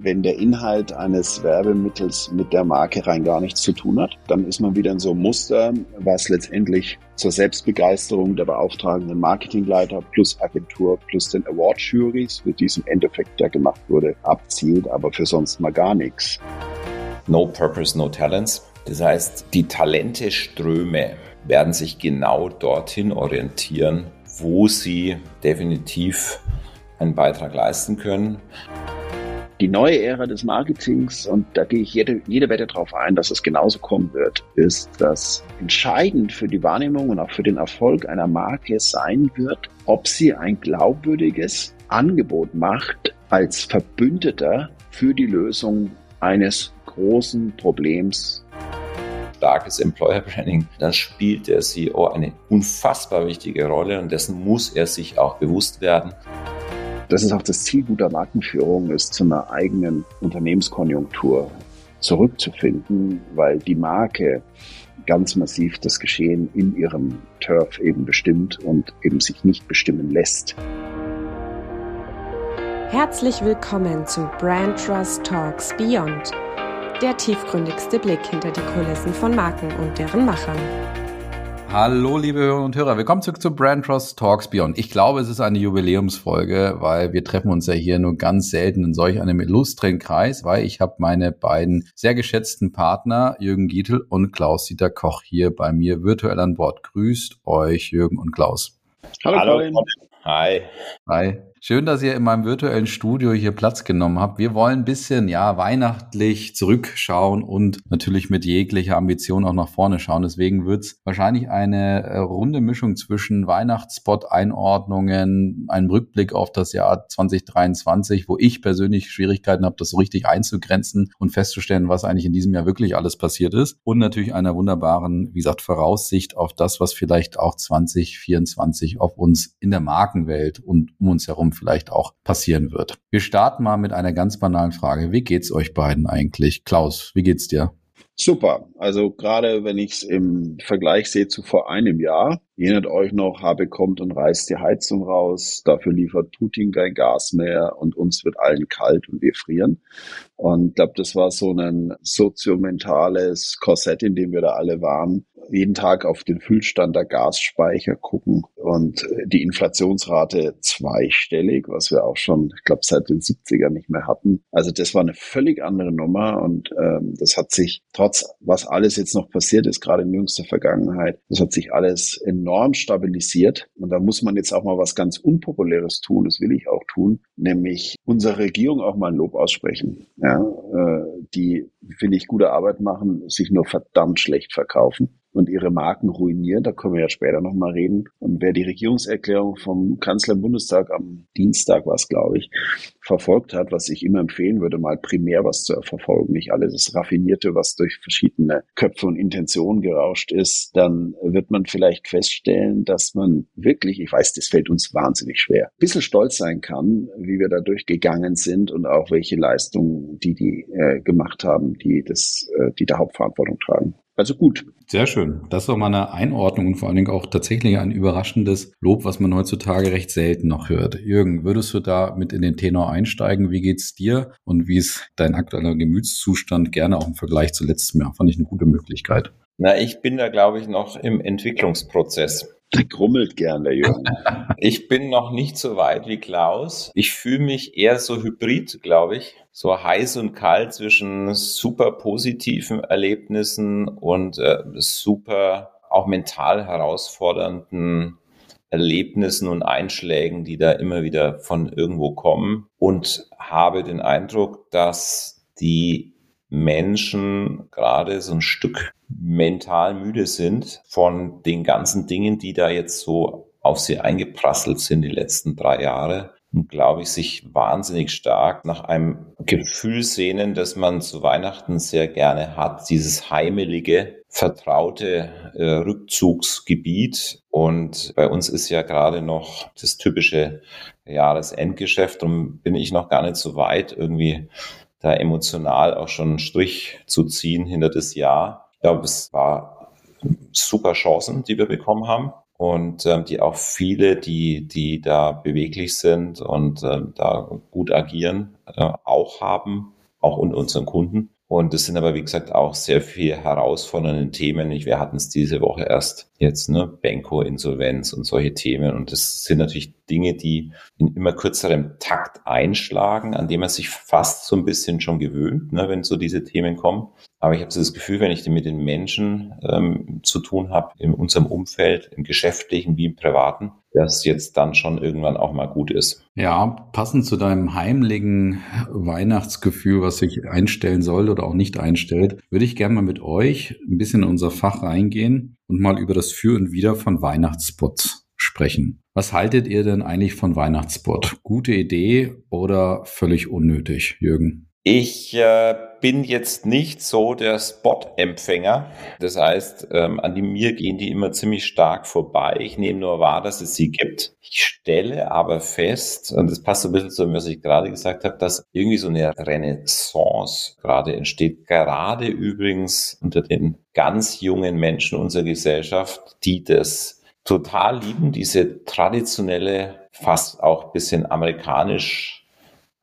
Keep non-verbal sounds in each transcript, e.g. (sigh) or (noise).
wenn der Inhalt eines Werbemittels mit der Marke rein gar nichts zu tun hat. Dann ist man wieder in so einem Muster, was letztendlich zur Selbstbegeisterung der beauftragenden Marketingleiter plus Agentur plus den Award-Juries, für diesen Endeffekt, der gemacht wurde, abzielt, aber für sonst mal gar nichts. No Purpose, No Talents. Das heißt, die Talenteströme werden sich genau dorthin orientieren, wo sie definitiv einen Beitrag leisten können. Die neue Ära des Marketings, und da gehe ich jede, jede Wette darauf ein, dass es genauso kommen wird, ist, dass entscheidend für die Wahrnehmung und auch für den Erfolg einer Marke sein wird, ob sie ein glaubwürdiges Angebot macht als Verbündeter für die Lösung eines großen Problems starkes Employer Branding, dann spielt der CEO eine unfassbar wichtige Rolle und dessen muss er sich auch bewusst werden. Das ist auch das Ziel guter Markenführung, ist zu einer eigenen Unternehmenskonjunktur zurückzufinden, weil die Marke ganz massiv das Geschehen in ihrem Turf eben bestimmt und eben sich nicht bestimmen lässt. Herzlich willkommen zu Brand Trust Talks Beyond, der tiefgründigste Blick hinter die Kulissen von Marken und deren Machern. Hallo, liebe Hörerinnen und Hörer. Willkommen zurück zu Brand Trust Talks Beyond. Ich glaube, es ist eine Jubiläumsfolge, weil wir treffen uns ja hier nur ganz selten in solch einem illustren Kreis, weil ich habe meine beiden sehr geschätzten Partner, Jürgen Gietl und Klaus-Dieter Koch, hier bei mir virtuell an Bord. Grüßt euch, Jürgen und Klaus. Hallo, Hallo Hi. Hi. Schön, dass ihr in meinem virtuellen Studio hier Platz genommen habt. Wir wollen ein bisschen, ja, weihnachtlich zurückschauen und natürlich mit jeglicher Ambition auch nach vorne schauen. Deswegen wird's wahrscheinlich eine äh, runde Mischung zwischen Weihnachtsspot-Einordnungen, einem Rückblick auf das Jahr 2023, wo ich persönlich Schwierigkeiten habe, das so richtig einzugrenzen und festzustellen, was eigentlich in diesem Jahr wirklich alles passiert ist. Und natürlich einer wunderbaren, wie gesagt, Voraussicht auf das, was vielleicht auch 2024 auf uns in der Markenwelt und um uns herum vielleicht auch passieren wird. Wir starten mal mit einer ganz banalen Frage. Wie geht's euch beiden eigentlich? Klaus, wie geht's dir? Super. Also gerade wenn ich es im Vergleich sehe zu vor einem Jahr, erinnert euch noch, Habe kommt und reißt die Heizung raus, dafür liefert Putin kein Gas mehr und uns wird allen kalt und wir frieren. Und ich glaube, das war so ein soziomentales Korsett, in dem wir da alle waren. Jeden Tag auf den Füllstand der Gasspeicher gucken und die Inflationsrate zweistellig, was wir auch schon, ich glaube, seit den 70er nicht mehr hatten. Also das war eine völlig andere Nummer und ähm, das hat sich trotz, was alles jetzt noch passiert ist, gerade in jüngster Vergangenheit, das hat sich alles enorm stabilisiert. Und da muss man jetzt auch mal was ganz Unpopuläres tun, das will ich auch tun, nämlich unserer Regierung auch mal ein Lob aussprechen. Ja, äh, die, finde ich, gute Arbeit machen, sich nur verdammt schlecht verkaufen und ihre Marken ruinieren. Da können wir ja später nochmal reden. Und wer die Regierungserklärung vom Kanzler im Bundestag am Dienstag war es, glaube ich, verfolgt hat, was ich immer empfehlen würde, mal primär was zu verfolgen, nicht alles das Raffinierte, was durch verschiedene Köpfe und Intentionen gerauscht ist, dann wird man vielleicht feststellen, dass man wirklich, ich weiß, das fällt uns wahnsinnig schwer, ein bisschen stolz sein kann, wie wir da durchgegangen sind und auch welche Leistungen die die äh, gemacht haben, die das, äh, die der Hauptverantwortung tragen. Also gut. Sehr schön. Das ist doch mal eine Einordnung und vor allen Dingen auch tatsächlich ein überraschendes Lob, was man heutzutage recht selten noch hört. Jürgen, würdest du da mit in den Tenor einsteigen? Wie geht's dir und wie ist dein aktueller Gemütszustand? Gerne auch im Vergleich zu letztem Jahr. Fand ich eine gute Möglichkeit. Na, ich bin da, glaube ich, noch im Entwicklungsprozess. Der grummelt gern, der Jürgen. (laughs) ich bin noch nicht so weit wie Klaus. Ich fühle mich eher so hybrid, glaube ich. So heiß und kalt zwischen super positiven Erlebnissen und äh, super auch mental herausfordernden Erlebnissen und Einschlägen, die da immer wieder von irgendwo kommen. Und habe den Eindruck, dass die Menschen gerade so ein Stück mental müde sind von den ganzen Dingen, die da jetzt so auf sie eingeprasselt sind die letzten drei Jahre und glaube ich sich wahnsinnig stark nach einem Gefühl sehnen, das man zu Weihnachten sehr gerne hat, dieses heimelige, vertraute äh, Rückzugsgebiet. Und bei uns ist ja gerade noch das typische Jahresendgeschäft und bin ich noch gar nicht so weit, irgendwie da emotional auch schon einen Strich zu ziehen hinter das Jahr. Ich glaube, es war super Chancen, die wir bekommen haben. und ähm, die auch viele, die, die da beweglich sind und äh, da gut agieren, äh, auch haben, auch unter unseren Kunden. Und es sind aber, wie gesagt, auch sehr viel herausfordernde Themen. Wir hatten es diese Woche erst jetzt, ne, Benko-Insolvenz und solche Themen. Und das sind natürlich Dinge, die in immer kürzerem Takt einschlagen, an dem man sich fast so ein bisschen schon gewöhnt, ne, wenn so diese Themen kommen. Aber ich habe so das Gefühl, wenn ich mit den Menschen ähm, zu tun habe, in unserem Umfeld, im geschäftlichen wie im privaten, dass jetzt dann schon irgendwann auch mal gut ist. Ja, passend zu deinem heimlichen Weihnachtsgefühl, was sich einstellen soll oder auch nicht einstellt, würde ich gerne mal mit euch ein bisschen in unser Fach reingehen und mal über das Für und Wider von Weihnachtsspots sprechen. Was haltet ihr denn eigentlich von Weihnachtsspot? Gute Idee oder völlig unnötig, Jürgen? Ich äh, bin jetzt nicht so der Spot-Empfänger. Das heißt, ähm, an die mir gehen die immer ziemlich stark vorbei. Ich nehme nur wahr, dass es sie gibt. Ich stelle aber fest, und das passt so ein bisschen zu dem, was ich gerade gesagt habe, dass irgendwie so eine Renaissance gerade entsteht. Gerade übrigens unter den ganz jungen Menschen unserer Gesellschaft, die das total lieben, diese traditionelle, fast auch bisschen amerikanisch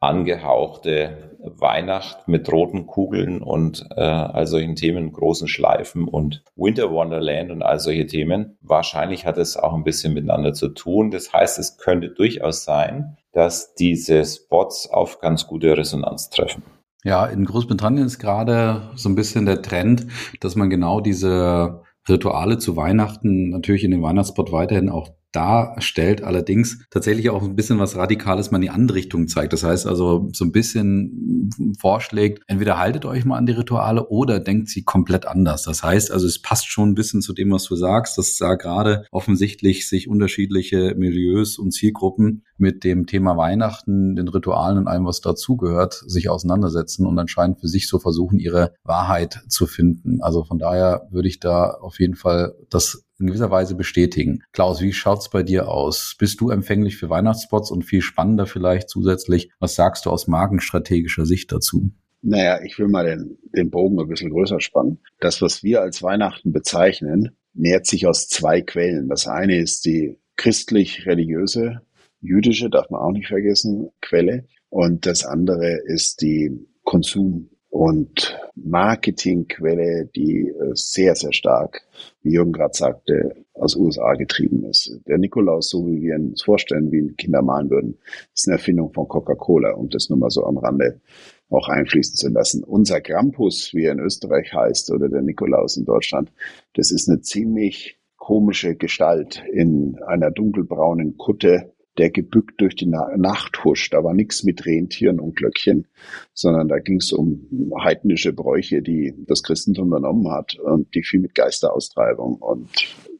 angehauchte Weihnacht mit roten Kugeln und äh, all solchen Themen, großen Schleifen und Winter Wonderland und all solche Themen. Wahrscheinlich hat es auch ein bisschen miteinander zu tun. Das heißt, es könnte durchaus sein, dass diese Spots auf ganz gute Resonanz treffen. Ja, in Großbritannien ist gerade so ein bisschen der Trend, dass man genau diese Rituale zu Weihnachten natürlich in den Weihnachtsspot weiterhin auch darstellt, allerdings tatsächlich auch ein bisschen was Radikales mal in die andere Richtung zeigt. Das heißt also so ein bisschen vorschlägt, entweder haltet euch mal an die Rituale oder denkt sie komplett anders. Das heißt also, es passt schon ein bisschen zu dem, was du sagst, dass da gerade offensichtlich sich unterschiedliche Milieus und Zielgruppen mit dem Thema Weihnachten, den Ritualen und allem, was dazugehört, sich auseinandersetzen und anscheinend für sich so versuchen, ihre Wahrheit zu finden. Also von daher würde ich da auf jeden Fall das in gewisser Weise bestätigen. Klaus, wie schaut's bei dir aus? Bist du empfänglich für Weihnachtsspots und viel spannender vielleicht zusätzlich? Was sagst du aus markenstrategischer Sicht dazu? Naja, ich will mal den, den Bogen ein bisschen größer spannen. Das, was wir als Weihnachten bezeichnen, nährt sich aus zwei Quellen. Das eine ist die christlich-religiöse, jüdische, darf man auch nicht vergessen, Quelle. Und das andere ist die Konsum- und Marketingquelle, die äh, sehr, sehr stark, wie Jürgen gerade sagte, aus USA getrieben ist. Der Nikolaus, so wie wir ihn uns vorstellen, wie ihn Kinder malen würden, ist eine Erfindung von Coca-Cola, um das nur mal so am Rande auch einfließen zu lassen. Unser Krampus, wie er in Österreich heißt, oder der Nikolaus in Deutschland, das ist eine ziemlich komische Gestalt in einer dunkelbraunen Kutte, der gebückt durch die Nacht huscht. Da war nichts mit Rentieren und Glöckchen, sondern da ging es um heidnische Bräuche, die das Christentum übernommen hat und die viel mit Geisteraustreibung und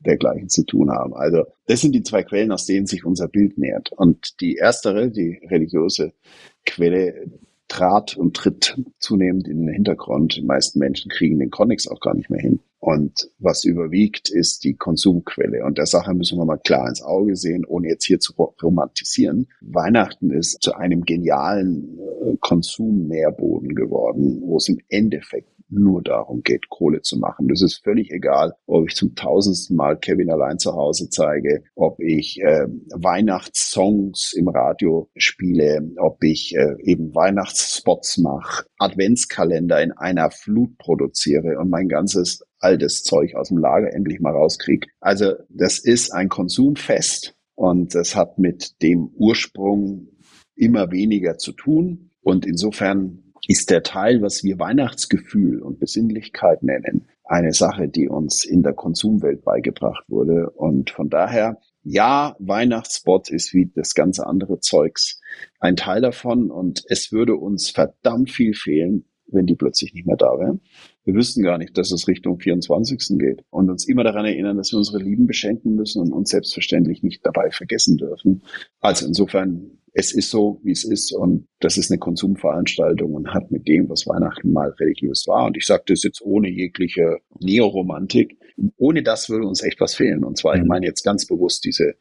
dergleichen zu tun haben. Also das sind die zwei Quellen, aus denen sich unser Bild nähert. Und die erstere, die religiöse Quelle, trat und tritt zunehmend in den Hintergrund. Die meisten Menschen kriegen den Konnex auch gar nicht mehr hin. Und was überwiegt, ist die Konsumquelle. Und der Sache müssen wir mal klar ins Auge sehen, ohne jetzt hier zu romantisieren. Weihnachten ist zu einem genialen äh, Konsumnährboden geworden, wo es im Endeffekt nur darum geht, Kohle zu machen. Das ist völlig egal, ob ich zum tausendsten Mal Kevin allein zu Hause zeige, ob ich äh, Weihnachtssongs im Radio spiele, ob ich äh, eben Weihnachtsspots mache, Adventskalender in einer Flut produziere und mein ganzes altes Zeug aus dem Lager endlich mal rauskriege. Also das ist ein Konsumfest und das hat mit dem Ursprung immer weniger zu tun. Und insofern ist der Teil, was wir Weihnachtsgefühl und Besinnlichkeit nennen, eine Sache, die uns in der Konsumwelt beigebracht wurde. Und von daher, ja, Weihnachtsspot ist wie das ganze andere Zeugs ein Teil davon. Und es würde uns verdammt viel fehlen, wenn die plötzlich nicht mehr da wären. Wir wüssten gar nicht, dass es Richtung 24. geht und uns immer daran erinnern, dass wir unsere Lieben beschenken müssen und uns selbstverständlich nicht dabei vergessen dürfen. Also insofern es ist so, wie es ist und das ist eine Konsumveranstaltung und hat mit dem, was Weihnachten mal religiös war. Und ich sage das jetzt ohne jegliche Neoromantik. Ohne das würde uns echt was fehlen. Und zwar, ich mhm. meine jetzt ganz bewusst diese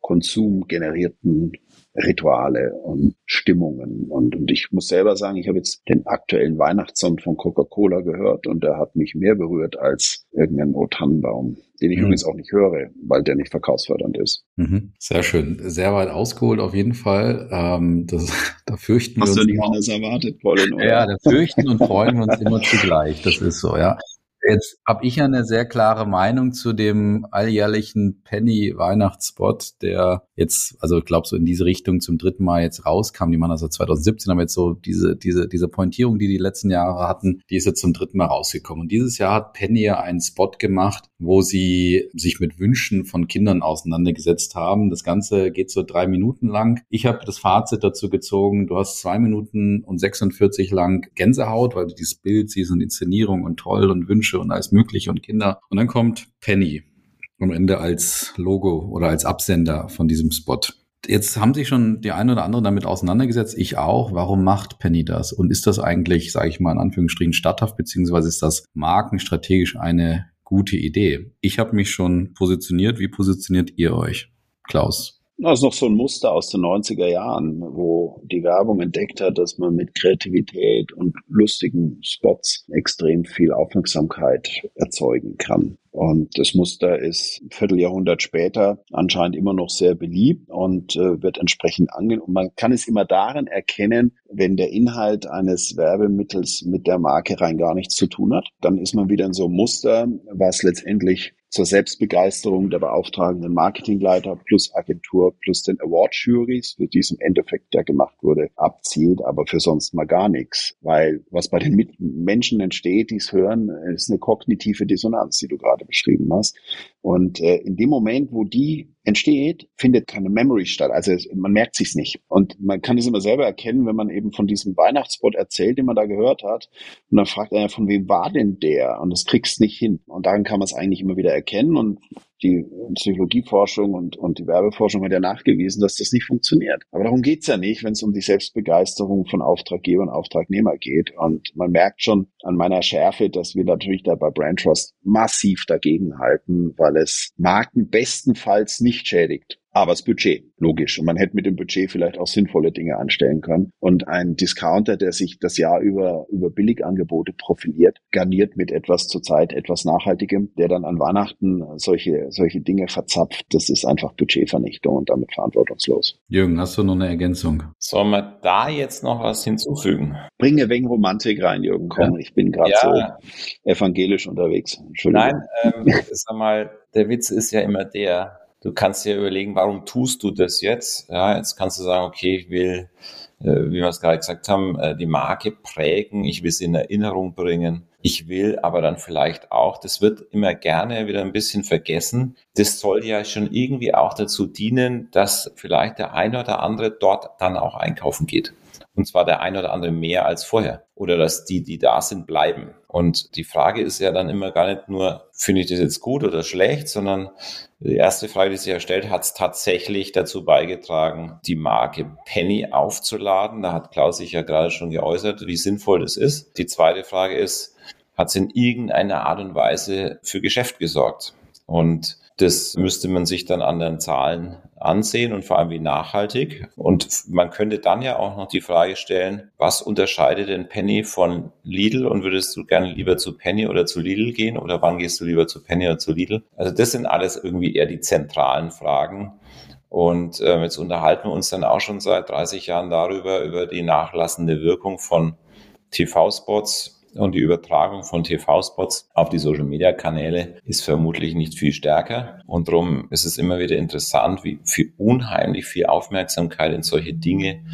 konsumgenerierten Rituale und Stimmungen. Und, und ich muss selber sagen, ich habe jetzt den aktuellen Weihnachtssong von Coca-Cola gehört und der hat mich mehr berührt als irgendein O-Tannenbaum den ich mhm. übrigens auch nicht höre, weil der nicht verkaufsfördernd ist. Mhm. Sehr schön. Sehr weit ausgeholt auf jeden Fall. Ähm, das, (laughs) da fürchten Hast wir uns. Hast du nicht anders erwartet, oder? Ja, da fürchten und freuen wir uns immer zugleich. Das ist so, ja. Jetzt habe ich ja eine sehr klare Meinung zu dem alljährlichen Penny-Weihnachtsspot, der jetzt, also ich glaube, so in diese Richtung zum dritten Mal jetzt rauskam. Die machen also 2017, aber jetzt so diese, diese, diese Pointierung, die die letzten Jahre hatten, die ist jetzt zum dritten Mal rausgekommen. Und dieses Jahr hat Penny ja einen Spot gemacht, wo sie sich mit Wünschen von Kindern auseinandergesetzt haben. Das Ganze geht so drei Minuten lang. Ich habe das Fazit dazu gezogen, du hast zwei Minuten und 46 lang Gänsehaut, weil du dieses Bild siehst und Inszenierung und toll und Wünsche und alles Mögliche und Kinder. Und dann kommt Penny am Ende als Logo oder als Absender von diesem Spot. Jetzt haben sich schon die einen oder anderen damit auseinandergesetzt, ich auch. Warum macht Penny das? Und ist das eigentlich, sage ich mal in Anführungsstrichen, statthaft, beziehungsweise ist das markenstrategisch eine gute Idee? Ich habe mich schon positioniert. Wie positioniert ihr euch, Klaus? Das ist noch so ein Muster aus den 90er Jahren, wo die Werbung entdeckt hat, dass man mit Kreativität und lustigen Spots extrem viel Aufmerksamkeit erzeugen kann. Und das Muster ist ein Vierteljahrhundert später anscheinend immer noch sehr beliebt und äh, wird entsprechend angenommen. Und man kann es immer darin erkennen, wenn der Inhalt eines Werbemittels mit der Marke rein gar nichts zu tun hat. Dann ist man wieder in so einem Muster, was letztendlich zur Selbstbegeisterung der beauftragenden Marketingleiter plus Agentur plus den Award-Juries, für die es im Endeffekt ja gemacht wurde, abzielt, aber für sonst mal gar nichts. Weil was bei den Menschen entsteht, die es hören, ist eine kognitive Dissonanz, die du gerade beschrieben hast. Und äh, in dem Moment, wo die entsteht, findet keine Memory statt. Also man merkt sich's nicht. Und man kann es immer selber erkennen, wenn man eben von diesem Weihnachtsspot erzählt, den man da gehört hat. Und dann fragt er, von wem war denn der? Und das kriegst nicht hin. Und daran kann man es eigentlich immer wieder erkennen. Und die Psychologieforschung und, und die Werbeforschung hat ja nachgewiesen, dass das nicht funktioniert. Aber darum geht's ja nicht, wenn es um die Selbstbegeisterung von Auftraggeber und Auftragnehmer geht. Und man merkt schon an meiner Schärfe, dass wir natürlich da bei Brand Trust massiv dagegen halten, weil es Marken bestenfalls nicht schädigt aber das Budget, logisch. Und man hätte mit dem Budget vielleicht auch sinnvolle Dinge anstellen können. Und ein Discounter, der sich das Jahr über, über Billigangebote profiliert, garniert mit etwas zurzeit etwas Nachhaltigem, der dann an Weihnachten solche, solche Dinge verzapft, das ist einfach Budgetvernichtung und damit verantwortungslos. Jürgen, hast du noch eine Ergänzung? Sollen wir da jetzt noch was hinzufügen? Bringe wegen Romantik rein, Jürgen, komm. Ja. Ich bin gerade ja. so evangelisch unterwegs. Nein, ähm, (laughs) sag mal, der Witz ist ja immer der, Du kannst dir überlegen, warum tust du das jetzt? Ja, jetzt kannst du sagen, okay, ich will, äh, wie wir es gerade gesagt haben, äh, die Marke prägen, ich will sie in Erinnerung bringen. Ich will aber dann vielleicht auch, das wird immer gerne wieder ein bisschen vergessen, das soll ja schon irgendwie auch dazu dienen, dass vielleicht der eine oder andere dort dann auch einkaufen geht. Und zwar der eine oder andere mehr als vorher. Oder dass die, die da sind, bleiben. Und die Frage ist ja dann immer gar nicht nur, finde ich das jetzt gut oder schlecht, sondern die erste Frage, die sich ja stellt, hat es tatsächlich dazu beigetragen, die Marke Penny aufzuladen? Da hat Klaus sich ja gerade schon geäußert, wie sinnvoll das ist. Die zweite Frage ist, hat es in irgendeiner Art und Weise für Geschäft gesorgt? Und das müsste man sich dann an den Zahlen ansehen und vor allem wie nachhaltig. Und man könnte dann ja auch noch die Frage stellen, was unterscheidet denn Penny von Lidl und würdest du gerne lieber zu Penny oder zu Lidl gehen oder wann gehst du lieber zu Penny oder zu Lidl? Also das sind alles irgendwie eher die zentralen Fragen. Und äh, jetzt unterhalten wir uns dann auch schon seit 30 Jahren darüber, über die nachlassende Wirkung von TV-Spots und die Übertragung von TV-Spots auf die Social-Media-Kanäle ist vermutlich nicht viel stärker. Und darum ist es immer wieder interessant, wie viel unheimlich viel Aufmerksamkeit in solche Dinge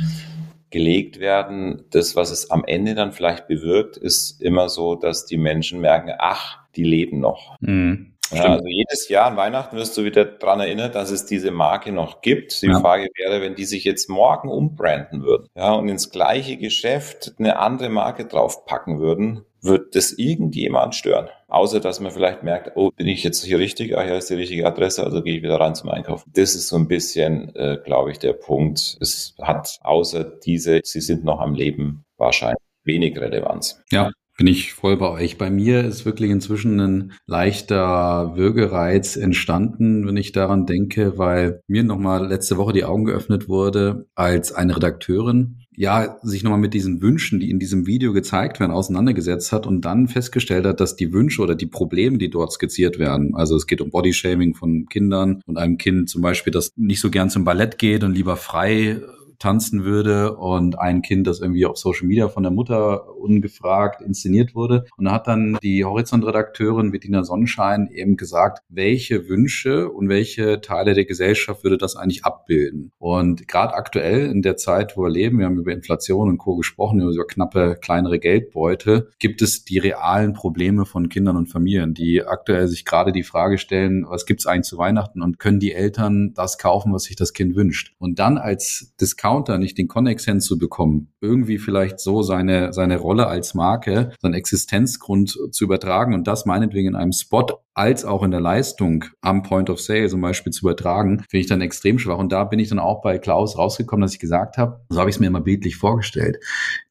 gelegt werden. Das, was es am Ende dann vielleicht bewirkt, ist immer so, dass die Menschen merken, ach, die leben noch. Mhm. Ja, also jedes Jahr an Weihnachten wirst du wieder daran erinnert, dass es diese Marke noch gibt. Die ja. Frage wäre, wenn die sich jetzt morgen umbranden würden ja, und ins gleiche Geschäft eine andere Marke draufpacken würden, wird das irgendjemand stören. Außer, dass man vielleicht merkt, oh, bin ich jetzt hier richtig? Ah, hier ist die richtige Adresse, also gehe ich wieder rein zum Einkaufen. Das ist so ein bisschen, äh, glaube ich, der Punkt. Es hat außer diese, sie sind noch am Leben wahrscheinlich wenig Relevanz. Ja, Bin ich voll bei euch. Bei mir ist wirklich inzwischen ein leichter Würgereiz entstanden, wenn ich daran denke, weil mir nochmal letzte Woche die Augen geöffnet wurde, als eine Redakteurin ja, sich nochmal mit diesen Wünschen, die in diesem Video gezeigt werden, auseinandergesetzt hat und dann festgestellt hat, dass die Wünsche oder die Probleme, die dort skizziert werden, also es geht um Bodyshaming von Kindern und einem Kind zum Beispiel, das nicht so gern zum Ballett geht und lieber frei tanzen würde und ein Kind, das irgendwie auf Social Media von der Mutter ungefragt inszeniert wurde. Und da hat dann die Horizont-Redakteurin Bettina Sonnenschein eben gesagt, welche Wünsche und welche Teile der Gesellschaft würde das eigentlich abbilden. Und gerade aktuell in der Zeit, wo wir leben, wir haben über Inflation und Co. gesprochen, über knappe kleinere Geldbeute, gibt es die realen Probleme von Kindern und Familien, die aktuell sich gerade die Frage stellen, was gibt es eigentlich zu Weihnachten und können die Eltern das kaufen, was sich das Kind wünscht. Und dann als Discount Counter nicht den Connex hinzubekommen, irgendwie vielleicht so seine, seine Rolle als Marke, seinen Existenzgrund zu übertragen und das meinetwegen in einem Spot als auch in der Leistung am Point of Sale zum Beispiel zu übertragen, finde ich dann extrem schwach. Und da bin ich dann auch bei Klaus rausgekommen, dass ich gesagt habe, so habe ich es mir immer bildlich vorgestellt.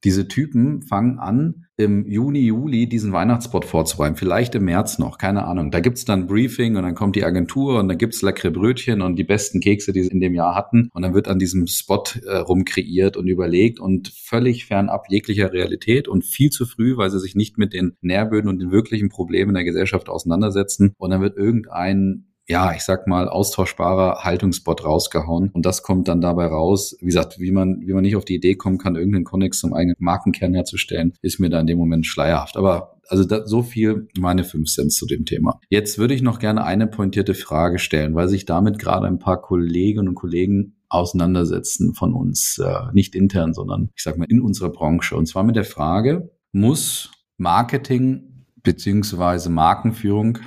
Diese Typen fangen an, im Juni, Juli diesen Weihnachtsspot vorzubereiten, vielleicht im März noch, keine Ahnung. Da gibt's dann Briefing und dann kommt die Agentur und dann gibt's leckere Brötchen und die besten Kekse, die sie in dem Jahr hatten. Und dann wird an diesem Spot äh, rumkreiert und überlegt und völlig fernab jeglicher Realität und viel zu früh, weil sie sich nicht mit den Nährböden und den wirklichen Problemen der Gesellschaft auseinandersetzen. Und dann wird irgendein ja, ich sag mal, austauschbarer Haltungsbot rausgehauen. Und das kommt dann dabei raus. Wie gesagt, wie man, wie man nicht auf die Idee kommen kann, irgendeinen Connex zum eigenen Markenkern herzustellen, ist mir da in dem Moment schleierhaft. Aber also da, so viel meine fünf Cent zu dem Thema. Jetzt würde ich noch gerne eine pointierte Frage stellen, weil sich damit gerade ein paar Kolleginnen und Kollegen auseinandersetzen von uns, äh, nicht intern, sondern ich sag mal in unserer Branche. Und zwar mit der Frage, muss Marketing beziehungsweise Markenführung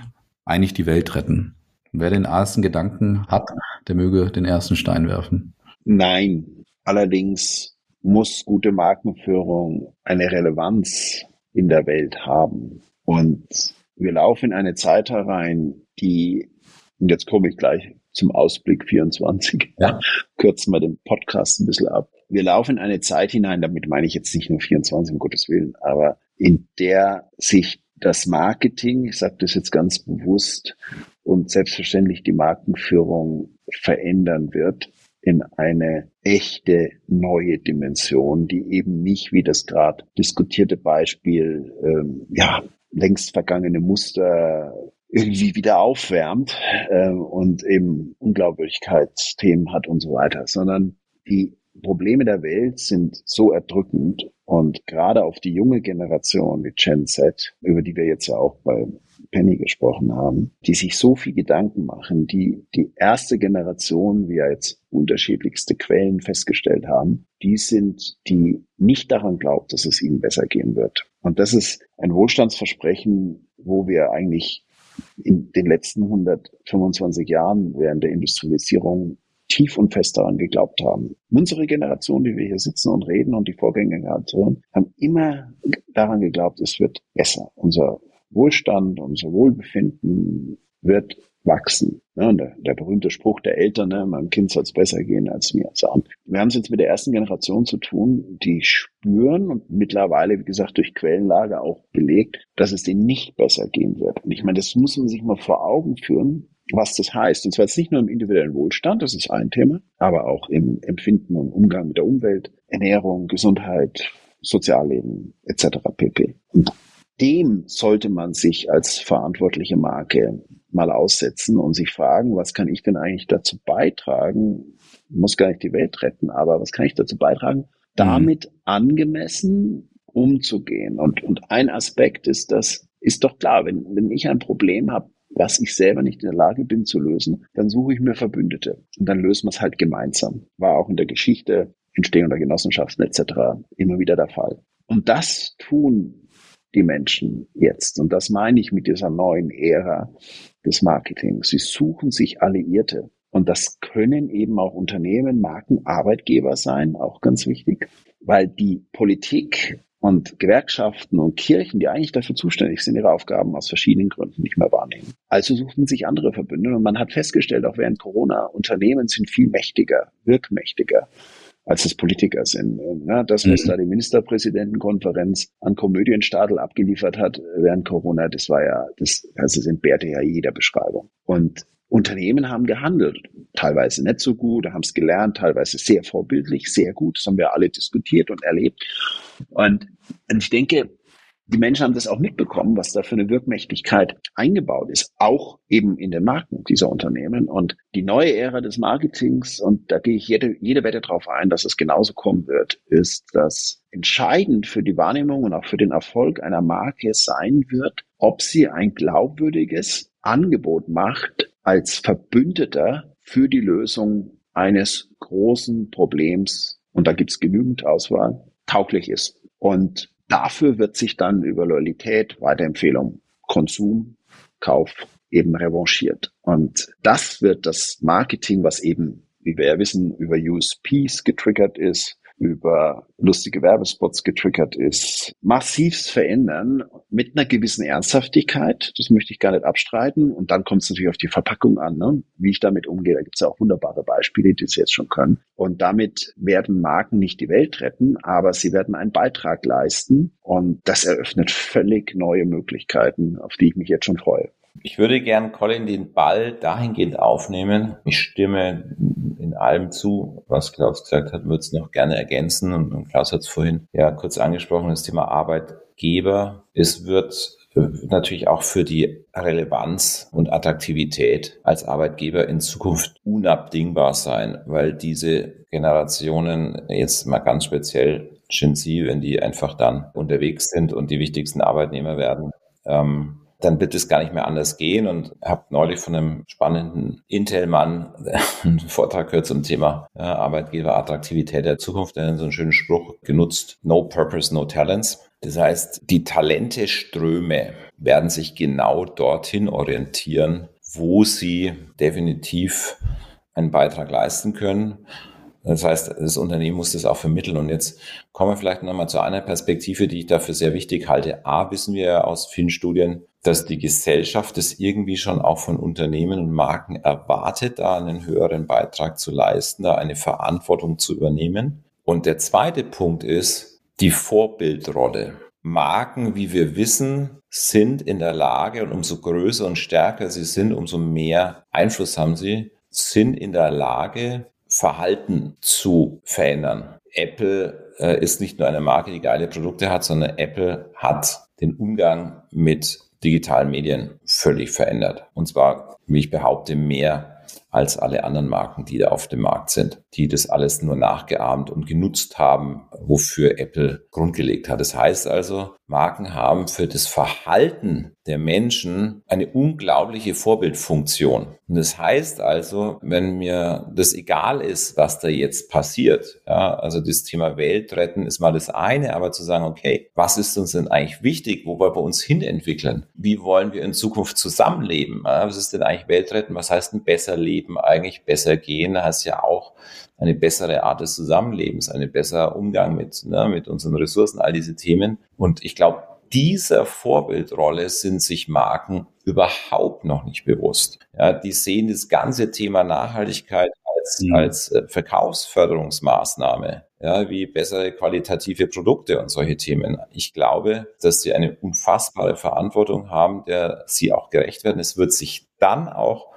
eigentlich die Welt retten? Wer den ersten Gedanken hat, der möge den ersten Stein werfen. Nein, allerdings muss gute Markenführung eine Relevanz in der Welt haben. Und wir laufen in eine Zeit herein, die, und jetzt komme ich gleich zum Ausblick 24, ja. (laughs) kürzen wir den Podcast ein bisschen ab. Wir laufen in eine Zeit hinein, damit meine ich jetzt nicht nur 24, um Gottes Willen, aber in der sich das Marketing, ich sage das jetzt ganz bewusst, und selbstverständlich die Markenführung verändern wird in eine echte neue Dimension, die eben nicht wie das gerade diskutierte Beispiel, ähm, ja, längst vergangene Muster irgendwie wieder aufwärmt äh, und eben Unglaubwürdigkeitsthemen hat und so weiter, sondern die Probleme der Welt sind so erdrückend und gerade auf die junge Generation, die Gen Z, über die wir jetzt ja auch bei Penny gesprochen haben, die sich so viel Gedanken machen, die die erste Generation, wie ja jetzt unterschiedlichste Quellen festgestellt haben, die sind, die nicht daran glaubt, dass es ihnen besser gehen wird. Und das ist ein Wohlstandsversprechen, wo wir eigentlich in den letzten 125 Jahren während der Industrialisierung tief und fest daran geglaubt haben. Unsere Generation, die wir hier sitzen und reden und die Vorgängergeneration, haben immer daran geglaubt, es wird besser. Unser Wohlstand, unser Wohlbefinden wird wachsen. Ja, der, der, berühmte Spruch der Eltern, ne, meinem Kind soll es besser gehen als mir. Und wir haben es jetzt mit der ersten Generation zu tun, die spüren und mittlerweile, wie gesagt, durch Quellenlage auch belegt, dass es denen nicht besser gehen wird. Und ich meine, das muss man sich mal vor Augen führen, was das heißt. Und zwar jetzt nicht nur im individuellen Wohlstand, das ist ein Thema, aber auch im Empfinden und Umgang mit der Umwelt, Ernährung, Gesundheit, Sozialleben etc. pp. Und dem sollte man sich als verantwortliche Marke mal aussetzen und sich fragen, was kann ich denn eigentlich dazu beitragen? Ich muss gar nicht die Welt retten, aber was kann ich dazu beitragen, damit mhm. angemessen umzugehen? Und, und ein Aspekt ist das, ist doch klar, wenn, wenn ich ein Problem habe, was ich selber nicht in der Lage bin zu lösen, dann suche ich mir Verbündete. Und dann lösen wir es halt gemeinsam. War auch in der Geschichte, Entstehung der Genossenschaften etc. immer wieder der Fall. Und das tun die Menschen jetzt. Und das meine ich mit dieser neuen Ära des Marketings. Sie suchen sich Alliierte. Und das können eben auch Unternehmen, Marken, Arbeitgeber sein, auch ganz wichtig, weil die Politik und Gewerkschaften und Kirchen, die eigentlich dafür zuständig sind, ihre Aufgaben aus verschiedenen Gründen nicht mehr wahrnehmen. Also suchten sich andere Verbünde und man hat festgestellt, auch während Corona, Unternehmen sind viel mächtiger, wirkmächtiger als es Politiker sind. Ja, das, was mhm. da die Ministerpräsidentenkonferenz an Komödienstadel abgeliefert hat während Corona, das war ja, das, das entbehrte ja jeder Beschreibung. Und Unternehmen haben gehandelt, teilweise nicht so gut, haben es gelernt, teilweise sehr vorbildlich, sehr gut, das haben wir alle diskutiert und erlebt. Und, und ich denke, die Menschen haben das auch mitbekommen, was da für eine Wirkmächtigkeit eingebaut ist, auch eben in den Marken dieser Unternehmen. Und die neue Ära des Marketings, und da gehe ich jede, jede Wette drauf ein, dass es genauso kommen wird, ist, dass entscheidend für die Wahrnehmung und auch für den Erfolg einer Marke sein wird, ob sie ein glaubwürdiges Angebot macht als Verbündeter für die Lösung eines großen Problems, und da gibt es genügend Auswahl, tauglich ist. Und dafür wird sich dann über Loyalität, Weiterempfehlung, Konsum, Kauf eben revanchiert. Und das wird das Marketing, was eben, wie wir ja wissen, über USPs getriggert ist, über lustige Werbespots getriggert ist, massivst verändern mit einer gewissen Ernsthaftigkeit. Das möchte ich gar nicht abstreiten. Und dann kommt es natürlich auf die Verpackung an, ne? wie ich damit umgehe. Da gibt es ja auch wunderbare Beispiele, die es jetzt schon können. Und damit werden Marken nicht die Welt retten, aber sie werden einen Beitrag leisten. Und das eröffnet völlig neue Möglichkeiten, auf die ich mich jetzt schon freue. Ich würde gern, Colin, den Ball dahingehend aufnehmen. Ich stimme in allem zu, was Klaus gesagt hat, würde es noch gerne ergänzen. Und Klaus hat es vorhin ja kurz angesprochen, das Thema Arbeitgeber. Es wird natürlich auch für die Relevanz und Attraktivität als Arbeitgeber in Zukunft unabdingbar sein, weil diese Generationen jetzt mal ganz speziell Gen Z, wenn die einfach dann unterwegs sind und die wichtigsten Arbeitnehmer werden, ähm, dann wird es gar nicht mehr anders gehen. Und habe neulich von einem spannenden Intel-Mann einen (laughs) Vortrag gehört zum Thema ja, Arbeitgeberattraktivität der Zukunft. Der hat so einen schönen Spruch genutzt, no purpose, no talents. Das heißt, die Talenteströme werden sich genau dorthin orientieren, wo sie definitiv einen Beitrag leisten können. Das heißt, das Unternehmen muss das auch vermitteln. Und jetzt kommen wir vielleicht nochmal zu einer Perspektive, die ich dafür sehr wichtig halte. A, wissen wir ja aus vielen Studien, dass die Gesellschaft es irgendwie schon auch von Unternehmen und Marken erwartet, da einen höheren Beitrag zu leisten, da eine Verantwortung zu übernehmen. Und der zweite Punkt ist die Vorbildrolle. Marken, wie wir wissen, sind in der Lage und umso größer und stärker sie sind, umso mehr Einfluss haben sie, sind in der Lage, Verhalten zu verändern. Apple äh, ist nicht nur eine Marke, die geile Produkte hat, sondern Apple hat den Umgang mit digitalen Medien völlig verändert. Und zwar, wie ich behaupte, mehr als alle anderen Marken, die da auf dem Markt sind, die das alles nur nachgeahmt und genutzt haben, wofür Apple grundgelegt hat. Das heißt also, Marken haben für das Verhalten der Menschen eine unglaubliche Vorbildfunktion. Und das heißt also, wenn mir das egal ist, was da jetzt passiert, ja, also das Thema Welt retten ist mal das eine, aber zu sagen, okay, was ist uns denn eigentlich wichtig? Wo wollen wir uns hinentwickeln? Wie wollen wir in Zukunft zusammenleben? Ja, was ist denn eigentlich Welt retten? Was heißt ein besser leben eigentlich? Besser gehen heißt ja auch eine bessere Art des Zusammenlebens, ein besserer Umgang mit, ne, mit unseren Ressourcen, all diese Themen. Und ich glaube, dieser Vorbildrolle sind sich Marken überhaupt noch nicht bewusst. Ja, die sehen das ganze Thema Nachhaltigkeit als, mhm. als äh, Verkaufsförderungsmaßnahme, ja, wie bessere qualitative Produkte und solche Themen. Ich glaube, dass sie eine unfassbare Verantwortung haben, der sie auch gerecht werden. Es wird sich dann auch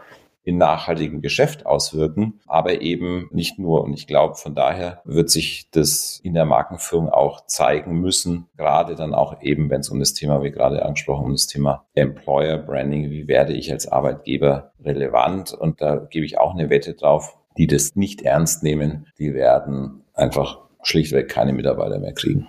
in nachhaltigem Geschäft auswirken, aber eben nicht nur. Und ich glaube, von daher wird sich das in der Markenführung auch zeigen müssen, gerade dann auch eben, wenn es um das Thema, wie gerade angesprochen, um das Thema Employer Branding, wie werde ich als Arbeitgeber relevant? Und da gebe ich auch eine Wette drauf, die das nicht ernst nehmen, die werden einfach schlichtweg keine Mitarbeiter mehr kriegen.